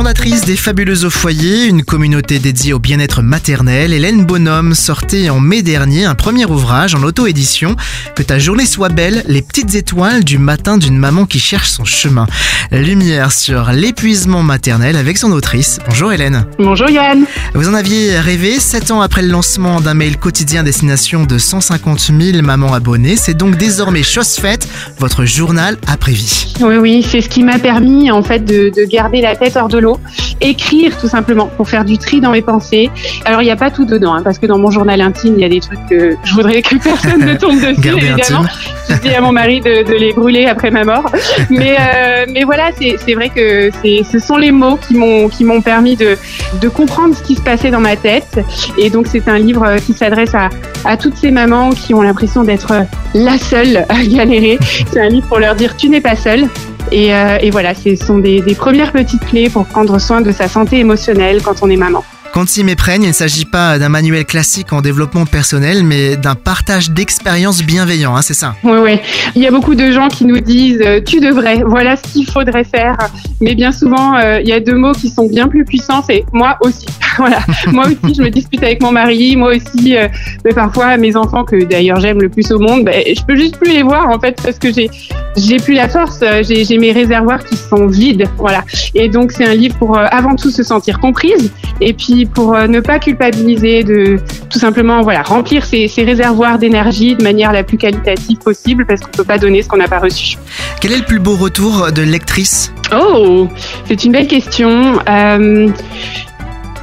Fondatrice des Fabuleuses au foyer, une communauté dédiée au bien-être maternel, Hélène Bonhomme sortait en mai dernier un premier ouvrage en auto-édition Que ta journée soit belle, les petites étoiles du matin d'une maman qui cherche son chemin. Lumière sur l'épuisement maternel avec son autrice. Bonjour Hélène. Bonjour Yann. Vous en aviez rêvé 7 ans après le lancement d'un mail quotidien destination de 150 000 mamans abonnées. C'est donc désormais chose faite, votre journal après-vie. Oui, oui, c'est ce qui m'a permis en fait de, de garder la tête hors de l'eau écrire tout simplement pour faire du tri dans mes pensées. Alors il n'y a pas tout dedans, hein, parce que dans mon journal intime, il y a des trucs que je voudrais que personne ne tombe dessus, évidemment. Je dis à mon mari de, de, les brûler après ma mort. Mais, euh, mais voilà, c'est vrai que ce sont les mots qui m'ont qui m'ont permis de, de comprendre ce qui se passait dans ma tête. Et donc c'est un livre qui s'adresse à, à toutes ces mamans qui ont l'impression d'être la seule à galérer. C'est un livre pour leur dire tu n'es pas seule. Et, euh, et, voilà, ce sont des premières petites clés pour prendre soin de sa santé émotionnelle quand on est maman. Quand s'y méprenne, il ne s'agit pas d'un manuel classique en développement personnel, mais d'un partage d'expériences bienveillant, hein, c'est ça? Oui, oui. Il y a beaucoup de gens qui nous disent euh, tu devrais, voilà ce qu'il faudrait faire. Mais bien souvent, euh, il y a deux mots qui sont bien plus puissants, c'est moi aussi. voilà. Moi aussi, je me dispute avec mon mari. Moi aussi, euh, mais parfois, mes enfants, que d'ailleurs j'aime le plus au monde, ben, je peux juste plus les voir en fait parce que j'ai j'ai plus la force. J'ai mes réservoirs qui sont vides. Voilà. Et donc, c'est un livre pour avant tout se sentir comprise et puis pour euh, ne pas culpabiliser, de tout simplement voilà remplir ses, ses réservoirs d'énergie de manière la plus qualitative possible parce qu'on peut pas donner ce qu'on n'a pas reçu. Quel est le plus beau retour de lectrice? Oh, c'est une belle question. Euh,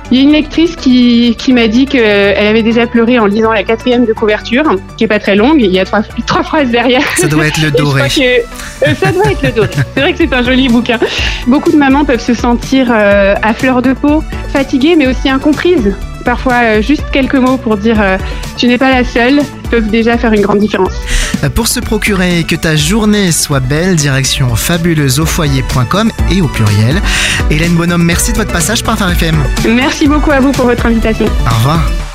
il y a une lectrice qui, qui m'a dit qu'elle avait déjà pleuré en lisant la quatrième de couverture, qui est pas très longue. Il y a trois, trois phrases derrière. Ça doit être le doré. Que, euh, ça doit être le doré. C'est vrai que c'est un joli bouquin. Beaucoup de mamans peuvent se sentir euh, à fleur de peau, fatiguées, mais aussi incomprises. Parfois, euh, juste quelques mots pour dire euh, tu n'es pas la seule peuvent déjà faire une grande différence. Pour se procurer que ta journée soit belle, direction fabuleuseaufoyer.com et au pluriel. Hélène Bonhomme, merci de votre passage par Phare FM. Merci beaucoup à vous pour votre invitation. Au revoir.